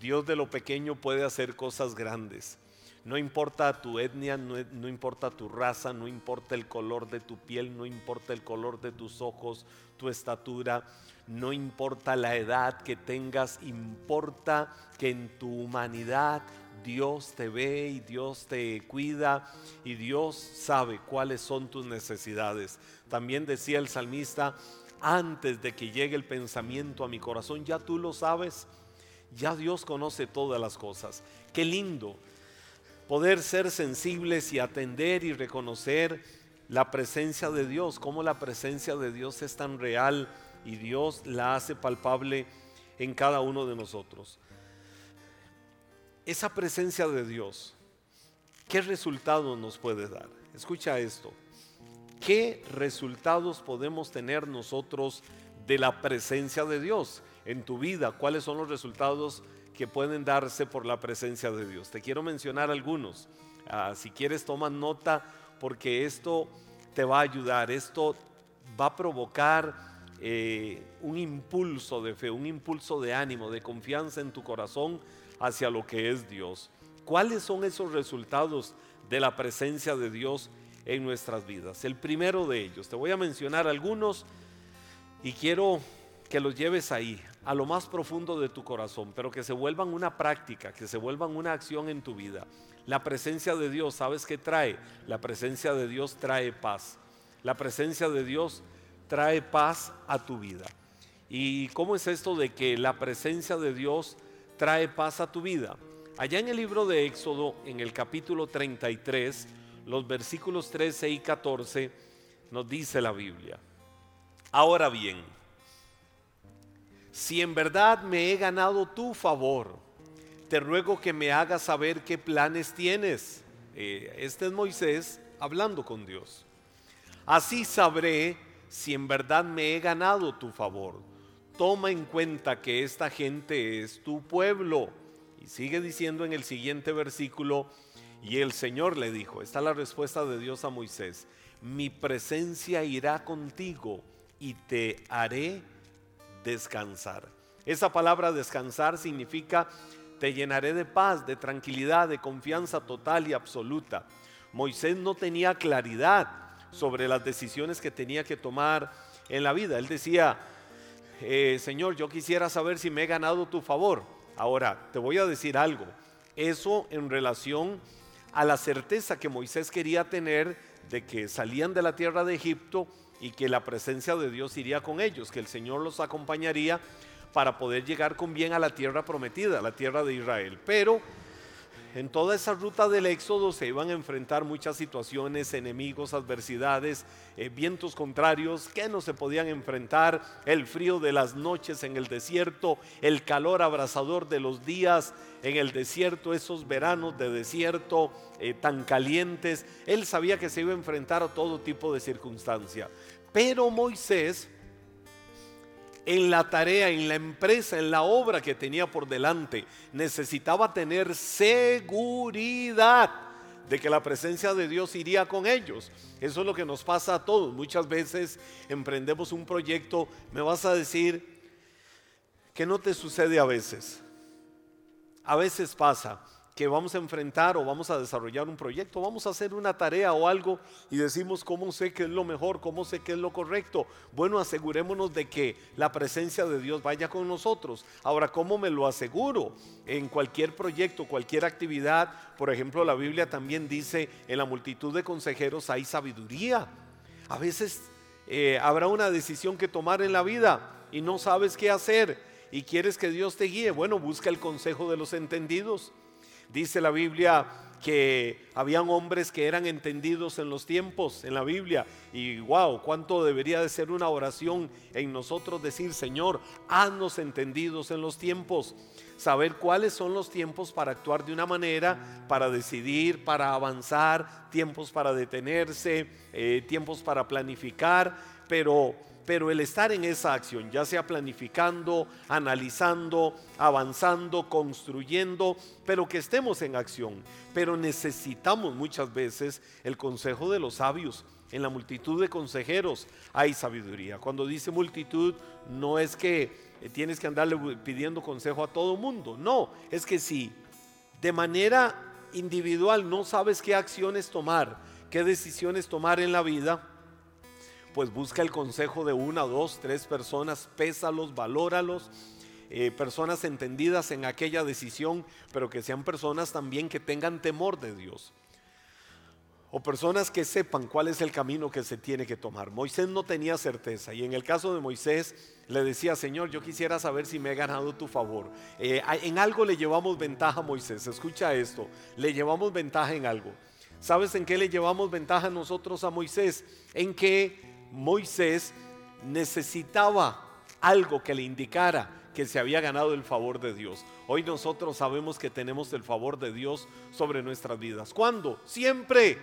Dios de lo pequeño puede hacer cosas grandes. No importa tu etnia, no, importa tu raza, no importa el color de tu piel, no importa el color de tus ojos, tu estatura, no importa la edad que tengas, importa que en tu humanidad Dios te ve y Dios te cuida y Dios sabe cuáles son tus necesidades. También decía el salmista, antes de que llegue el pensamiento a mi corazón, ya tú lo sabes, ya Dios conoce todas las cosas. Qué lindo poder ser sensibles y atender y reconocer la presencia de Dios, cómo la presencia de Dios es tan real y Dios la hace palpable en cada uno de nosotros. Esa presencia de Dios, ¿qué resultado nos puede dar? Escucha esto. ¿Qué resultados podemos tener nosotros de la presencia de Dios en tu vida? ¿Cuáles son los resultados que pueden darse por la presencia de Dios. Te quiero mencionar algunos. Ah, si quieres, toma nota porque esto te va a ayudar, esto va a provocar eh, un impulso de fe, un impulso de ánimo, de confianza en tu corazón hacia lo que es Dios. ¿Cuáles son esos resultados de la presencia de Dios en nuestras vidas? El primero de ellos, te voy a mencionar algunos y quiero que los lleves ahí, a lo más profundo de tu corazón, pero que se vuelvan una práctica, que se vuelvan una acción en tu vida. La presencia de Dios, ¿sabes qué trae? La presencia de Dios trae paz. La presencia de Dios trae paz a tu vida. ¿Y cómo es esto de que la presencia de Dios trae paz a tu vida? Allá en el libro de Éxodo, en el capítulo 33, los versículos 13 y 14, nos dice la Biblia. Ahora bien, si en verdad me he ganado tu favor, te ruego que me hagas saber qué planes tienes. Eh, este es Moisés hablando con Dios. Así sabré si en verdad me he ganado tu favor. Toma en cuenta que esta gente es tu pueblo. Y sigue diciendo en el siguiente versículo, y el Señor le dijo, esta es la respuesta de Dios a Moisés, mi presencia irá contigo y te haré descansar. Esa palabra descansar significa te llenaré de paz, de tranquilidad, de confianza total y absoluta. Moisés no tenía claridad sobre las decisiones que tenía que tomar en la vida. Él decía, eh, Señor, yo quisiera saber si me he ganado tu favor. Ahora, te voy a decir algo. Eso en relación a la certeza que Moisés quería tener de que salían de la tierra de Egipto y que la presencia de Dios iría con ellos, que el Señor los acompañaría para poder llegar con bien a la tierra prometida, la tierra de Israel. Pero en toda esa ruta del éxodo se iban a enfrentar muchas situaciones, enemigos, adversidades, eh, vientos contrarios que no se podían enfrentar, el frío de las noches en el desierto, el calor abrasador de los días en el desierto, esos veranos de desierto eh, tan calientes. Él sabía que se iba a enfrentar a todo tipo de circunstancia. Pero Moisés en la tarea, en la empresa, en la obra que tenía por delante. Necesitaba tener seguridad de que la presencia de Dios iría con ellos. Eso es lo que nos pasa a todos. Muchas veces emprendemos un proyecto, me vas a decir que no te sucede a veces. A veces pasa que vamos a enfrentar o vamos a desarrollar un proyecto, vamos a hacer una tarea o algo y decimos cómo sé que es lo mejor, cómo sé que es lo correcto. Bueno, asegurémonos de que la presencia de Dios vaya con nosotros. Ahora, ¿cómo me lo aseguro? En cualquier proyecto, cualquier actividad, por ejemplo, la Biblia también dice, en la multitud de consejeros hay sabiduría. A veces eh, habrá una decisión que tomar en la vida y no sabes qué hacer y quieres que Dios te guíe. Bueno, busca el consejo de los entendidos. Dice la Biblia que habían hombres que eran entendidos en los tiempos en la Biblia. Y wow, cuánto debería de ser una oración en nosotros decir, Señor, haznos entendidos en los tiempos, saber cuáles son los tiempos para actuar de una manera, para decidir, para avanzar, tiempos para detenerse, eh, tiempos para planificar, pero pero el estar en esa acción, ya sea planificando, analizando, avanzando, construyendo, pero que estemos en acción. Pero necesitamos muchas veces el consejo de los sabios. En la multitud de consejeros hay sabiduría. Cuando dice multitud, no es que tienes que andarle pidiendo consejo a todo mundo. No, es que si de manera individual no sabes qué acciones tomar, qué decisiones tomar en la vida, pues busca el consejo de una, dos, tres personas, pésalos, valóralos. Eh, personas entendidas en aquella decisión, pero que sean personas también que tengan temor de Dios o personas que sepan cuál es el camino que se tiene que tomar. Moisés no tenía certeza y en el caso de Moisés le decía, Señor, yo quisiera saber si me he ganado tu favor. Eh, en algo le llevamos ventaja a Moisés, escucha esto, le llevamos ventaja en algo. ¿Sabes en qué le llevamos ventaja nosotros a Moisés? En que Moisés necesitaba algo que le indicara que se había ganado el favor de Dios. Hoy nosotros sabemos que tenemos el favor de Dios sobre nuestras vidas. ¿Cuándo? Siempre.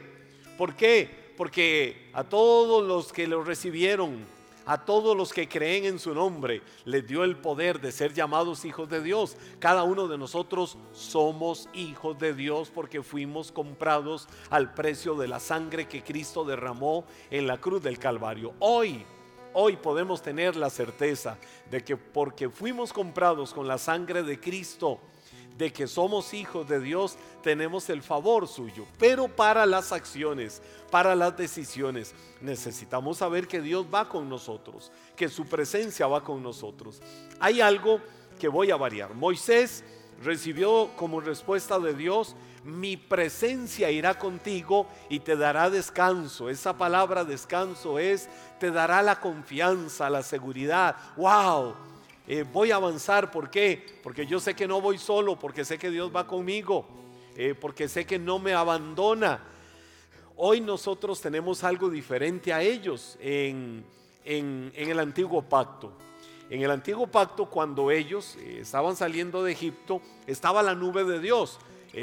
¿Por qué? Porque a todos los que lo recibieron, a todos los que creen en su nombre, les dio el poder de ser llamados hijos de Dios. Cada uno de nosotros somos hijos de Dios porque fuimos comprados al precio de la sangre que Cristo derramó en la cruz del Calvario. Hoy, hoy podemos tener la certeza de que porque fuimos comprados con la sangre de Cristo, de que somos hijos de Dios, tenemos el favor suyo. Pero para las acciones, para las decisiones, necesitamos saber que Dios va con nosotros, que su presencia va con nosotros. Hay algo que voy a variar. Moisés recibió como respuesta de Dios, mi presencia irá contigo y te dará descanso. Esa palabra descanso es, te dará la confianza, la seguridad. ¡Wow! Eh, voy a avanzar. ¿Por qué? Porque yo sé que no voy solo, porque sé que Dios va conmigo, eh, porque sé que no me abandona. Hoy nosotros tenemos algo diferente a ellos en, el antiguo pacto. En el antiguo pacto, cuando ellos eh, estaban saliendo de Egipto, estaba la nube de Dios.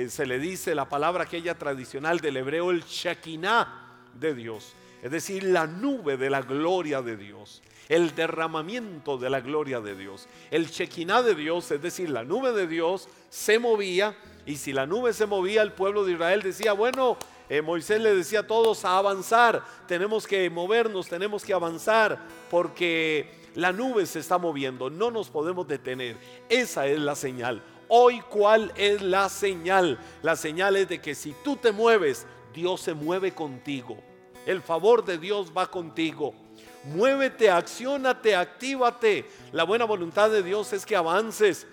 se le dice la palabra aquella tradicional del hebreo, el Shekinah de Dios. Es decir, la nube de la gloria de Dios el derramamiento de la gloria de Dios. El chequiná de Dios, es decir, la nube de Dios, se movía y si la nube se movía, el pueblo de Israel decía, bueno, eh, Moisés le decía a todos a avanzar, tenemos que movernos, tenemos que avanzar, porque la nube se está moviendo, no nos podemos detener. Esa es la señal. Hoy, ¿cuál es la señal? La señal es de que si tú te mueves, Dios se mueve contigo. El favor de Dios va contigo. Muévete, accionate, actívate. La buena voluntad de Dios es que avances,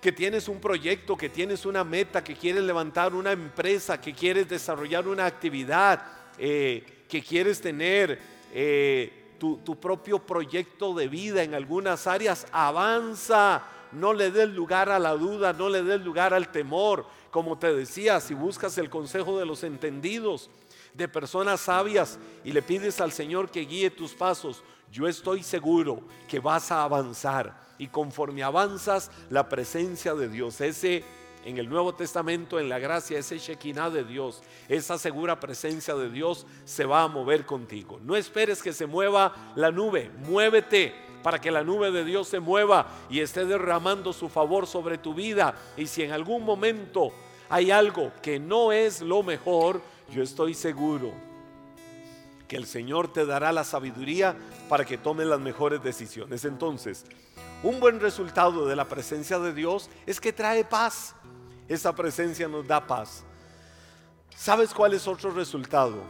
que tienes un proyecto, que tienes una meta, que quieres levantar una empresa, que quieres desarrollar una actividad, eh, que quieres tener eh, tu, tu propio proyecto de vida en algunas áreas. Avanza, no le des lugar a la duda, no le des lugar al temor. Como te decía, si buscas el consejo de los entendidos, de personas sabias y le pides al Señor que guíe tus pasos, yo estoy seguro que vas a avanzar. Y conforme avanzas, la presencia de Dios, ese en el Nuevo Testamento, en la gracia, ese Shekinah de Dios, esa segura presencia de Dios se va a mover contigo. No esperes que se mueva la nube, muévete para que la nube de Dios se mueva y esté derramando su favor sobre tu vida. Y si en algún momento hay algo que no es lo mejor, yo estoy seguro que el Señor te dará la sabiduría para que tomes las mejores decisiones. Entonces, un buen resultado de la presencia de Dios es que trae paz. Esa presencia nos da paz. ¿Sabes cuál es otro resultado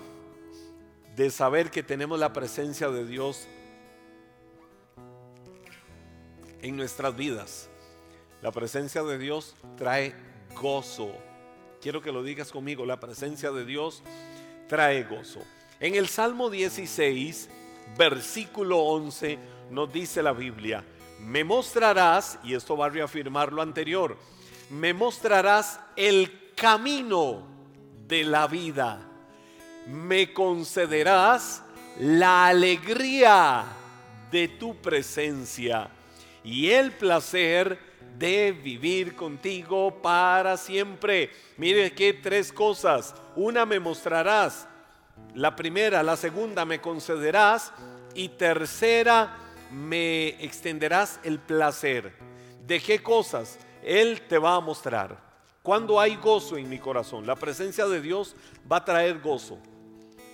de saber que tenemos la presencia de Dios en nuestras vidas? La presencia de Dios trae gozo. Quiero que lo digas conmigo, la presencia de Dios trae gozo. En el Salmo 16, versículo 11, nos dice la Biblia, me mostrarás, y esto va a reafirmar lo anterior, me mostrarás el camino de la vida, me concederás la alegría de tu presencia y el placer de vivir contigo para siempre. Mire que tres cosas. Una me mostrarás. La primera, la segunda me concederás. Y tercera, me extenderás el placer. ¿De qué cosas? Él te va a mostrar. Cuando hay gozo en mi corazón, la presencia de Dios va a traer gozo.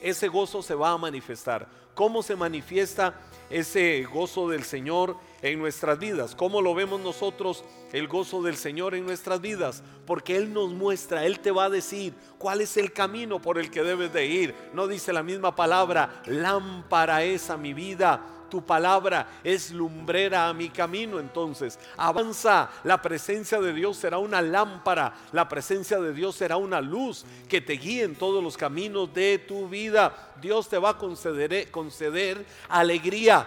ese gozo se va a manifestar. ¿Cómo se manifiesta ese gozo del Señor en nuestras vidas? ¿Cómo lo vemos nosotros el gozo del Señor en nuestras vidas? Porque Él nos muestra, Él te va a decir cuál es el camino por el que debes de ir. No dice la misma palabra, lámpara es a mi vida tu palabra es lumbrera a mi camino. Entonces, avanza. La presencia de Dios será una lámpara. La presencia de Dios será una luz que te guíe en todos los caminos de tu vida. Dios te va a conceder, conceder alegría,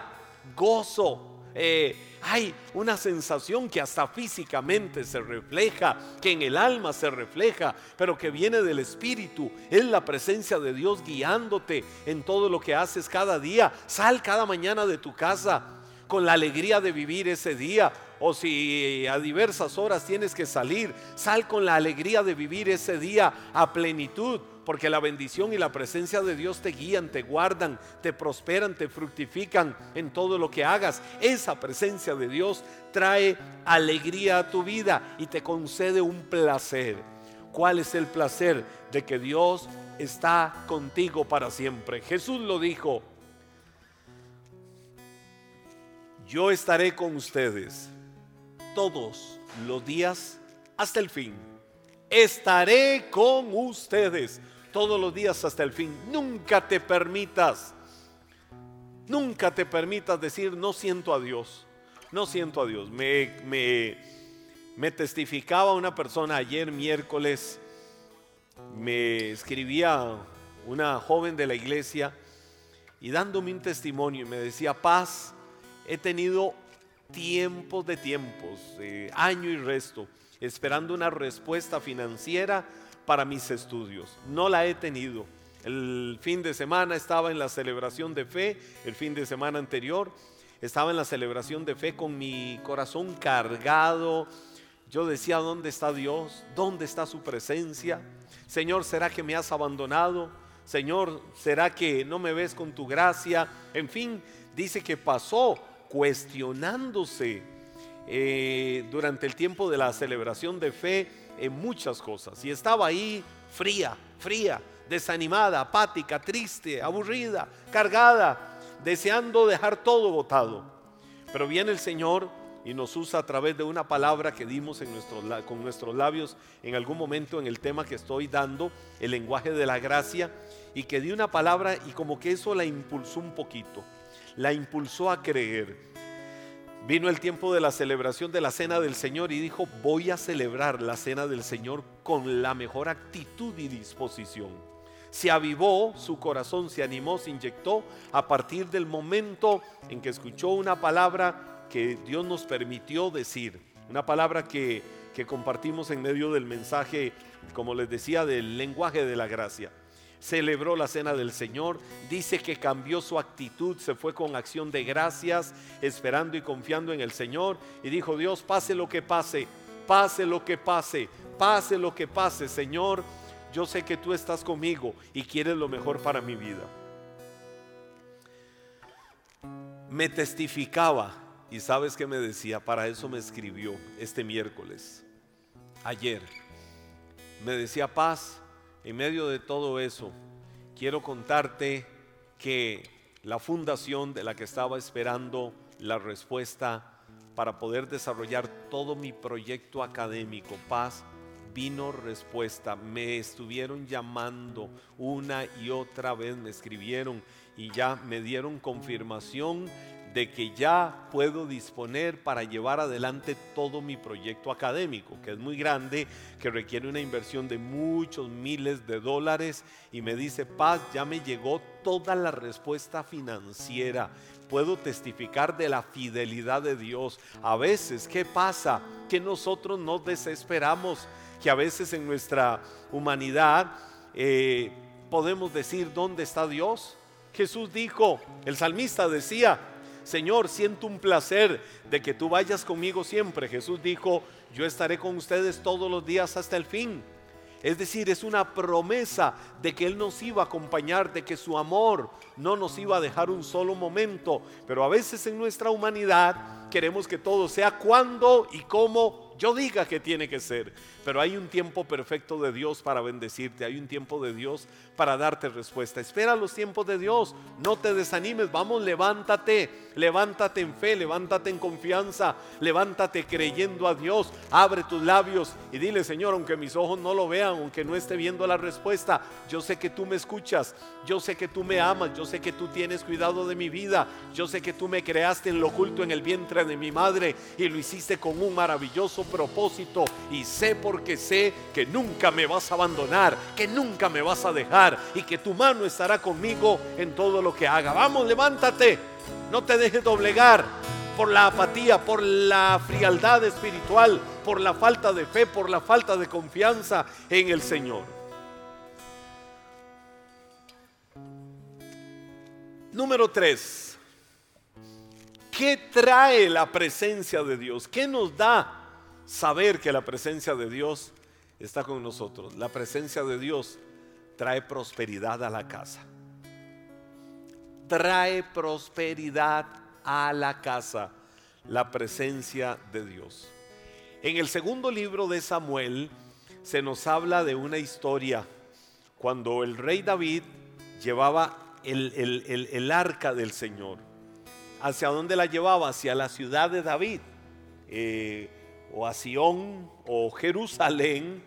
gozo. Eh, hay una sensación que hasta físicamente se refleja, que en el alma se refleja, pero que viene del Espíritu. Es la presencia de Dios guiándote en todo lo que haces cada día. Sal cada mañana de tu casa con la alegría de vivir ese día. O si a diversas horas tienes que salir, sal con la alegría de vivir ese día a plenitud porque la bendición y la presencia de Dios te guían, te guardan, te prosperan, te fructifican en todo lo que hagas. Esa presencia de Dios trae alegría a tu vida y te concede un placer. ¿Cuál es el placer de que Dios está contigo para siempre? Jesús lo dijo, yo estaré con ustedes todos los días hasta el fin. Estaré con ustedes todos los días hasta el fin. Nunca te permitas, nunca te permitas decir no siento a Dios, no siento a Dios. Me, me, me testificaba una persona ayer miércoles, me escribía una joven de la iglesia y dándome un testimonio y me decía, paz, he tenido tiempos de tiempos, año y resto, esperando una respuesta financiera para mis estudios. No la he tenido. El fin de semana estaba en la celebración de fe, el fin de semana anterior estaba en la celebración de fe con mi corazón cargado. Yo decía, ¿dónde está Dios? ¿Dónde está su presencia? Señor, ¿será que me has abandonado? Señor, ¿será que no me ves con tu gracia? En fin, dice que pasó cuestionándose eh, durante el tiempo de la celebración de fe en muchas cosas. Y estaba ahí fría, fría, desanimada, apática, triste, aburrida, cargada, deseando dejar todo botado. Pero viene el Señor y nos usa a través de una palabra que dimos con nuestros labios en algún momento en el tema que estoy dando, el lenguaje de la gracia, y que di una palabra y como que eso la impulsó un poquito, la impulsó a creer. Vino el tiempo de la celebración de la cena del Señor y dijo, voy a celebrar la cena del Señor con la mejor actitud y disposición. Se avivó, su corazón se animó, se inyectó a partir del momento en que escuchó una palabra que Dios nos permitió decir, una palabra que, que compartimos en medio del mensaje, como les decía, del lenguaje de la gracia celebró la cena del Señor, dice que cambió su actitud, se fue con acción de gracias, esperando y confiando en el Señor y dijo, Dios, pase lo que pase, pase lo que pase, pase lo que pase, Señor, yo sé que tú estás conmigo y quieres lo mejor para mi vida. Me testificaba y sabes que me decía, para eso me escribió este miércoles, ayer. Me decía, paz, en medio de todo eso, quiero contarte que la fundación de la que estaba esperando la respuesta para poder desarrollar todo mi proyecto académico, Paz, vino respuesta. Me estuvieron llamando una y otra vez, me escribieron y ya me dieron confirmación de que ya puedo disponer para llevar adelante todo mi proyecto académico, que es muy grande, que requiere una inversión de muchos miles de dólares. Y me dice, Paz, ya me llegó toda la respuesta financiera. Puedo testificar de la fidelidad de Dios. A veces, ¿qué pasa? Que nosotros nos desesperamos, que a veces en nuestra humanidad eh, podemos decir, ¿dónde está Dios? Jesús dijo, el salmista decía, Señor, siento un placer de que tú vayas conmigo siempre. Jesús dijo, yo estaré con ustedes todos los días hasta el fin. Es decir, es una promesa de que Él nos iba a acompañar, de que su amor no nos iba a dejar un solo momento. Pero a veces en nuestra humanidad queremos que todo sea cuando y como yo diga que tiene que ser. Pero hay un tiempo perfecto de Dios para bendecirte, hay un tiempo de Dios para darte respuesta. Espera los tiempos de Dios, no te desanimes, vamos, levántate, levántate en fe, levántate en confianza, levántate creyendo a Dios, abre tus labios y dile, Señor, aunque mis ojos no lo vean, aunque no esté viendo la respuesta, yo sé que tú me escuchas, yo sé que tú me amas, yo sé que tú tienes cuidado de mi vida, yo sé que tú me creaste en lo oculto en el vientre de mi madre y lo hiciste con un maravilloso propósito y sé porque sé que nunca me vas a abandonar, que nunca me vas a dejar y que tu mano estará conmigo en todo lo que haga. Vamos, levántate, no te dejes doblegar por la apatía, por la frialdad espiritual, por la falta de fe, por la falta de confianza en el Señor. Número 3. ¿Qué trae la presencia de Dios? ¿Qué nos da saber que la presencia de Dios está con nosotros. La presencia de Dios trae prosperidad a la casa. Trae prosperidad a la casa la presencia de Dios. En el segundo libro de Samuel se nos habla de una historia cuando el rey David llevaba el, arca del Señor. ¿Hacia dónde la llevaba? Hacia la ciudad de David. Eh, o a Sión o Jerusalén,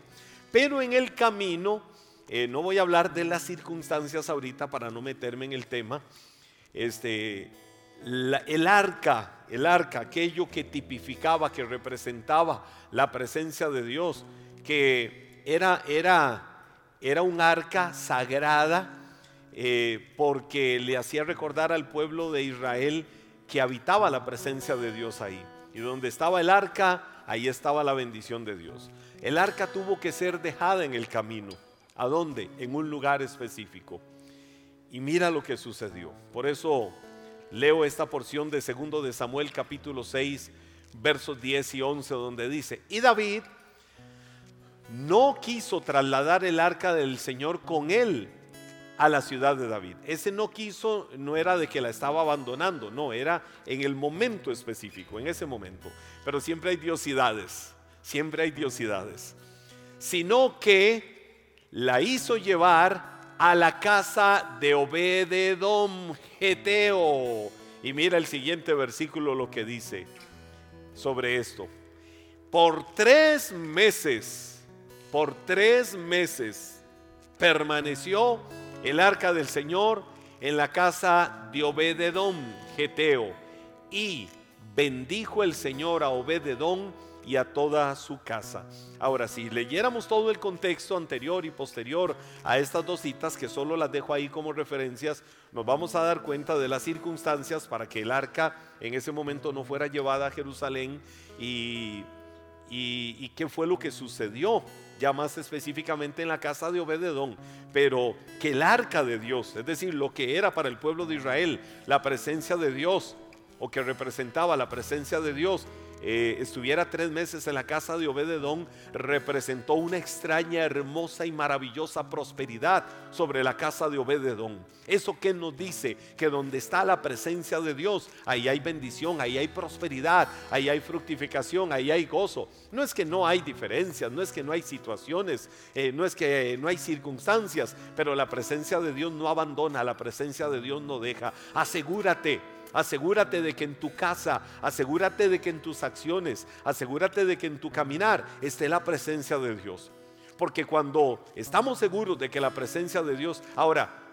pero en el camino, eh, no voy a hablar de las circunstancias ahorita para no meterme en el tema, este, el arca, el arca, aquello que tipificaba, que representaba la presencia de Dios, que era, era, era un arca sagrada, eh, porque le hacía recordar al pueblo de Israel que habitaba la presencia de Dios ahí. Y donde estaba el arca, ahí estaba la bendición de Dios. El arca tuvo que ser dejada en el camino. ¿A dónde? En un lugar específico. Y mira lo que sucedió. Por eso leo esta porción de segundo de Samuel capítulo 6, versos 10 y 11 donde dice, "Y David no quiso trasladar el arca del Señor con él a la ciudad de David. Ese no quiso, no era de que la estaba abandonando, no, era en el momento específico, en ese momento. Pero siempre hay diosidades, siempre hay diosidades. Sino que la hizo llevar a la casa de Obededom Geteo. Y mira el siguiente versículo lo que dice sobre esto. Por tres meses, por tres meses permaneció el arca del Señor en la casa de Obededón, Geteo, y bendijo el Señor a Obededón y a toda su casa. Ahora, si leyéramos todo el contexto anterior y posterior a estas dos citas, que solo las dejo ahí como referencias, nos vamos a dar cuenta de las circunstancias para que el arca en ese momento no fuera llevada a Jerusalén y, y, y qué fue lo que sucedió ya más específicamente en la casa de Obededón, pero que el arca de Dios, es decir, lo que era para el pueblo de Israel, la presencia de Dios, o que representaba la presencia de Dios, eh, estuviera tres meses en la casa de Obededón, representó una extraña, hermosa y maravillosa prosperidad sobre la casa de Obededón. Eso que nos dice que donde está la presencia de Dios, ahí hay bendición, ahí hay prosperidad, ahí hay fructificación, ahí hay gozo. No es que no hay diferencias, no es que no hay situaciones, eh, no es que no hay circunstancias, pero la presencia de Dios no abandona, la presencia de Dios no deja. Asegúrate Asegúrate de que en tu casa, asegúrate de que en tus acciones, asegúrate de que en tu caminar esté la presencia de Dios. Porque cuando estamos seguros de que la presencia de Dios, ahora,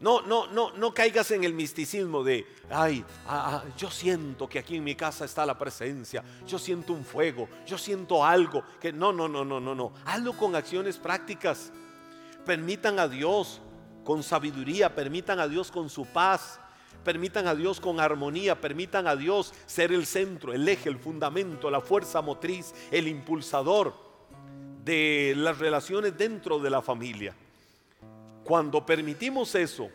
no, no, no, no caigas en el misticismo de, ay, ah, ah, yo siento que aquí en mi casa está la presencia, yo siento un fuego, yo siento algo, que no, no, no, no, no, no. Hazlo con acciones prácticas. Permitan a Dios con sabiduría, permitan a Dios con su paz, permitan a Dios con armonía, permitan a Dios ser el centro, el eje, el fundamento, la fuerza motriz, el impulsador de las relaciones dentro de la familia. Cuando permitimos eso,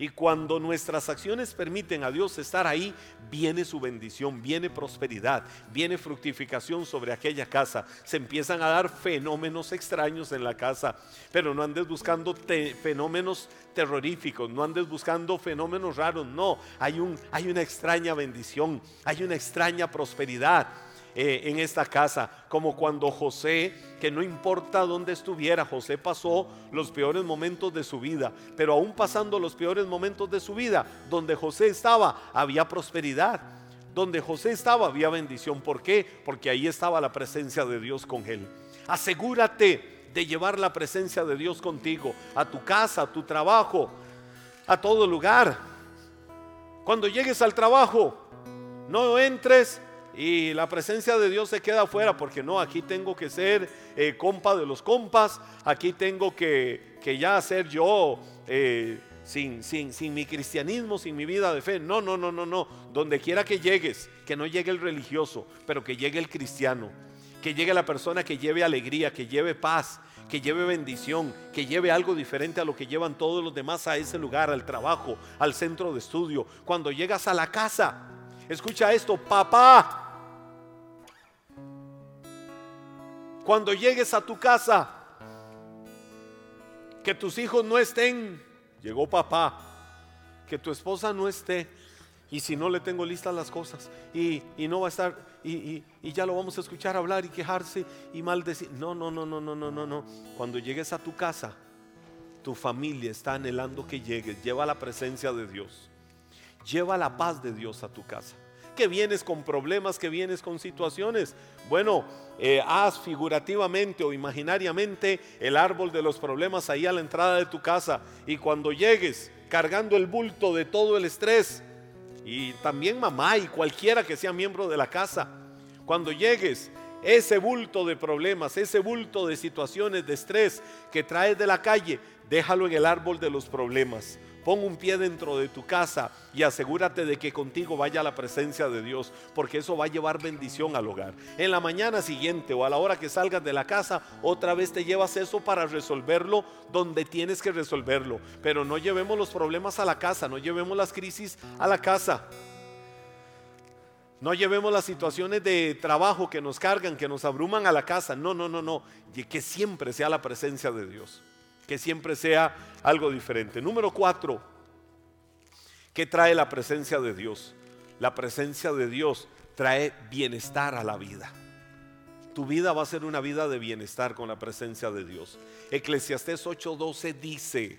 y cuando nuestras acciones permiten a Dios estar ahí, viene su bendición, viene prosperidad, viene fructificación sobre aquella casa. Se empiezan a dar fenómenos extraños en la casa, pero no andes buscando fenómenos terroríficos, no andes buscando fenómenos raros, no, hay, un, hay una extraña bendición, hay una extraña prosperidad. Eh, en esta casa, como cuando José, que no importa dónde estuviera, José pasó los peores momentos de su vida, pero aún pasando los peores momentos de su vida, donde José estaba, había prosperidad. Donde José estaba había bendición. ¿Por qué? Porque ahí estaba la presencia de Dios con él. Asegúrate de llevar la presencia de Dios contigo, a tu casa, a tu trabajo, a todo lugar. Cuando llegues al trabajo, no entres y la presencia de Dios se queda afuera, porque no, aquí tengo que ser eh, compa de los compas, aquí tengo que, ya ser yo eh, sin, sin, sin mi cristianismo, sin mi vida de fe. No, no, no, no, no. Donde quiera que llegues, que no llegue el religioso, pero que llegue el cristiano, que llegue la persona que lleve alegría, que lleve paz, que lleve bendición, que lleve algo diferente a lo que llevan todos los demás a ese lugar, al trabajo, al centro de estudio. Cuando llegas a la casa, Escucha esto, papá. Cuando llegues a tu casa, que tus hijos no estén, llegó papá, que tu esposa no esté, y si no le tengo listas las cosas, y, no va a estar, y, y, ya lo vamos a escuchar hablar y quejarse y maldecir. No, no, no, no, no, no, no, no. Cuando llegues a tu casa, tu familia está anhelando que llegues. Lleva la presencia de Dios. Lleva la paz de Dios a tu casa. Que vienes con problemas, que vienes con situaciones. Bueno, eh, haz figurativamente o imaginariamente el árbol de los problemas ahí a la entrada de tu casa. Y cuando llegues cargando el bulto de todo el estrés, y también mamá y cualquiera que sea miembro de la casa, cuando llegues ese bulto de problemas, ese bulto de situaciones de estrés que traes de la calle, déjalo en el árbol de los problemas. Pon un pie dentro de tu casa y asegúrate de que contigo vaya la presencia de Dios, porque eso va a llevar bendición al hogar. En la mañana siguiente o a la hora que salgas de la casa, otra vez te llevas eso para resolverlo donde tienes que resolverlo. Pero no llevemos los problemas a la casa, no llevemos las crisis a la casa. No llevemos las situaciones de trabajo que nos cargan, que nos abruman a la casa. No, no, no, no. Que siempre sea la presencia de Dios que siempre sea algo diferente. Número cuatro, ¿qué trae la presencia de Dios? La presencia de Dios trae bienestar a la vida. Tu vida va a ser una vida de bienestar con la presencia de Dios. Eclesiastés 8:12 dice,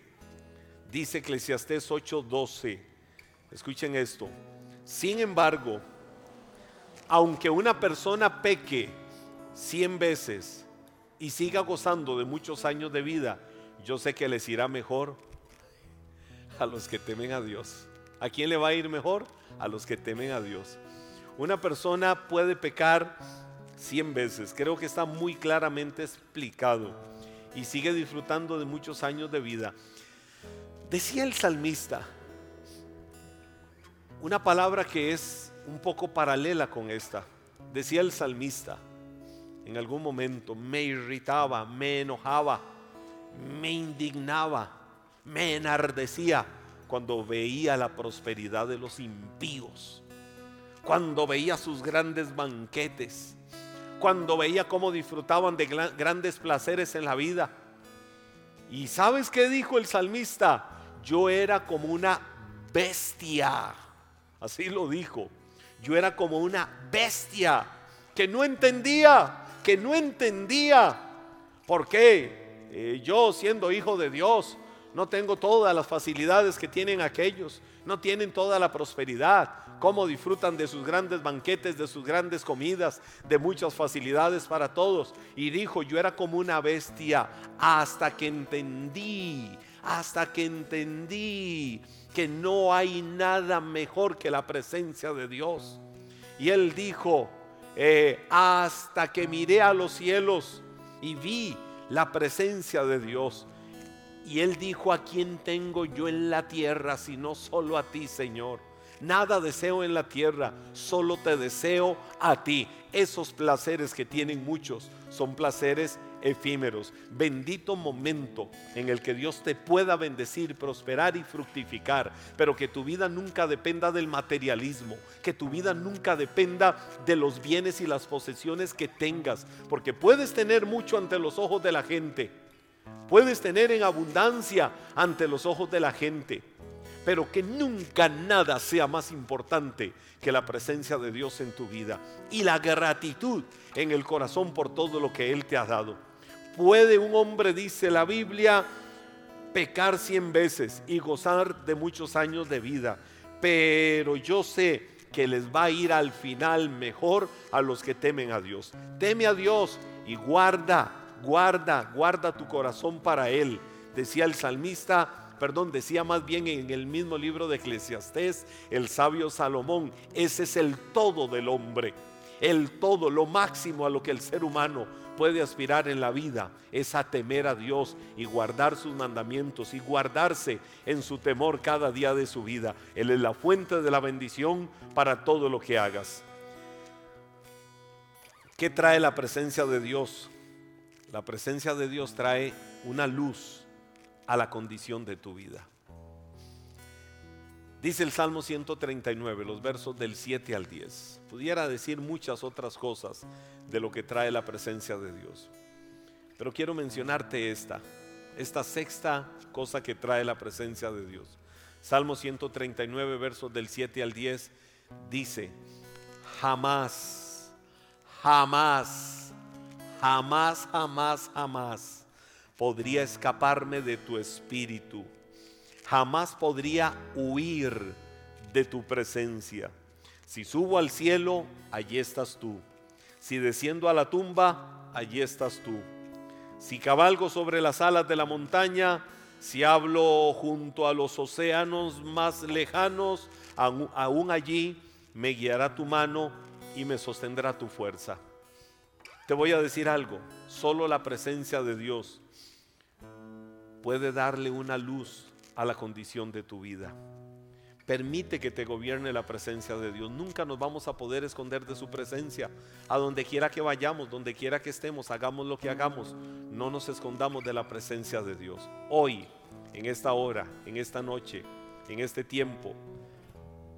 dice Eclesiastés 8:12, escuchen esto, sin embargo, aunque una persona peque cien veces y siga gozando de muchos años de vida, yo sé que les irá mejor a los que temen a Dios. ¿A quién le va a ir mejor? A los que temen a Dios. Una persona puede pecar cien veces, creo que está muy claramente explicado y sigue disfrutando de muchos años de vida. Decía el salmista, una palabra que es un poco paralela con esta. Decía el salmista, en algún momento me irritaba, me enojaba me indignaba, me enardecía cuando veía la prosperidad de los impíos, cuando veía sus grandes banquetes, cuando veía cómo disfrutaban de grandes placeres en la vida. ¿Y sabes qué dijo el salmista? Yo era como una bestia. Así lo dijo. Yo era como una bestia que no entendía, que no entendía. ¿Por qué? Eh, yo siendo hijo de Dios, no tengo todas las facilidades que tienen aquellos, no tienen toda la prosperidad, cómo disfrutan de sus grandes banquetes, de sus grandes comidas, de muchas facilidades para todos. Y dijo, yo era como una bestia hasta que entendí, hasta que entendí que no hay nada mejor que la presencia de Dios. Y él dijo, eh, hasta que miré a los cielos y vi la presencia de Dios. Y él dijo, ¿a quién tengo yo en la tierra sino solo a ti, Señor? Nada deseo en la tierra, solo te deseo a ti. Esos placeres que tienen muchos son placeres efímeros. Bendito momento en el que Dios te pueda bendecir, prosperar y fructificar, pero que tu vida nunca dependa del materialismo, que tu vida nunca dependa de los bienes y las posesiones que tengas, porque puedes tener mucho ante los ojos de la gente, puedes tener en abundancia ante los ojos de la gente, pero que nunca nada sea más importante que la presencia de Dios en tu vida y la gratitud en el corazón por todo lo que Él te ha dado. Puede un hombre, dice la Biblia, pecar cien veces y gozar de muchos años de vida, pero yo sé que les va a ir al final mejor a los que temen a Dios. Teme a Dios y guarda, guarda, guarda tu corazón para Él. Decía el salmista, perdón, decía más bien en el mismo libro de Eclesiastés, el sabio Salomón, ese es el todo del hombre, el todo, lo máximo a lo que el ser humano puede aspirar en la vida es a temer a Dios y guardar sus mandamientos y guardarse en su temor cada día de su vida. Él es la fuente de la bendición para todo lo que hagas. ¿Qué trae la presencia de Dios? La presencia de Dios trae una luz a la condición de tu vida. Dice el Salmo 139, los versos del 7 al 10. Pudiera decir muchas otras cosas de lo que trae la presencia de Dios. Pero quiero mencionarte esta, esta sexta cosa que trae la presencia de Dios. Salmo 139, versos del 7 al 10, dice, jamás, jamás, jamás, jamás, jamás podría escaparme de tu espíritu jamás podría huir de tu presencia. Si subo al cielo, allí estás tú. Si desciendo a la tumba, allí estás tú. Si cabalgo sobre las alas de la montaña, si hablo junto a los océanos más lejanos, aún allí me guiará tu mano y me sostendrá tu fuerza. Te voy a decir algo, solo la presencia de Dios puede darle una luz a la condición de tu vida. Permite que te gobierne la presencia de Dios. Nunca nos vamos a poder esconder de su presencia. A donde quiera que vayamos, donde quiera que estemos, hagamos lo que hagamos. No nos escondamos de la presencia de Dios. Hoy, en esta hora, en esta noche, en este tiempo,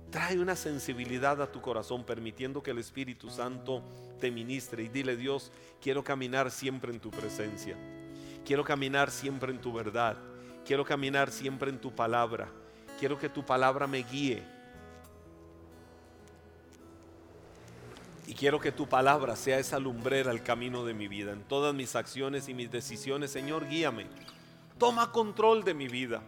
trae una sensibilidad a tu corazón, permitiendo que el Espíritu Santo te ministre y dile Dios, quiero caminar siempre en tu presencia. Quiero caminar siempre en tu verdad. Quiero caminar siempre en tu palabra. Quiero que tu palabra me guíe. Y quiero que tu palabra sea esa lumbrera al camino de mi vida. En todas mis acciones y mis decisiones, Señor, guíame. Toma control de mi vida.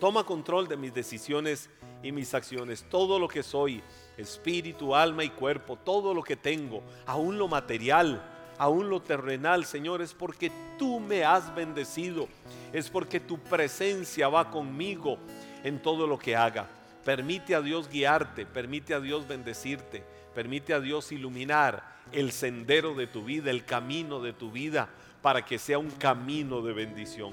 Toma control de mis decisiones y mis acciones. Todo lo que soy, espíritu, alma y cuerpo, todo lo que tengo, aún lo material, aún lo terrenal, Señor, es porque tú me has bendecido, es porque tu presencia va conmigo en todo lo que haga. Permite a Dios guiarte, permite a Dios bendecirte, permite a Dios iluminar el sendero de tu vida, el camino de tu vida, para que sea un camino de bendición.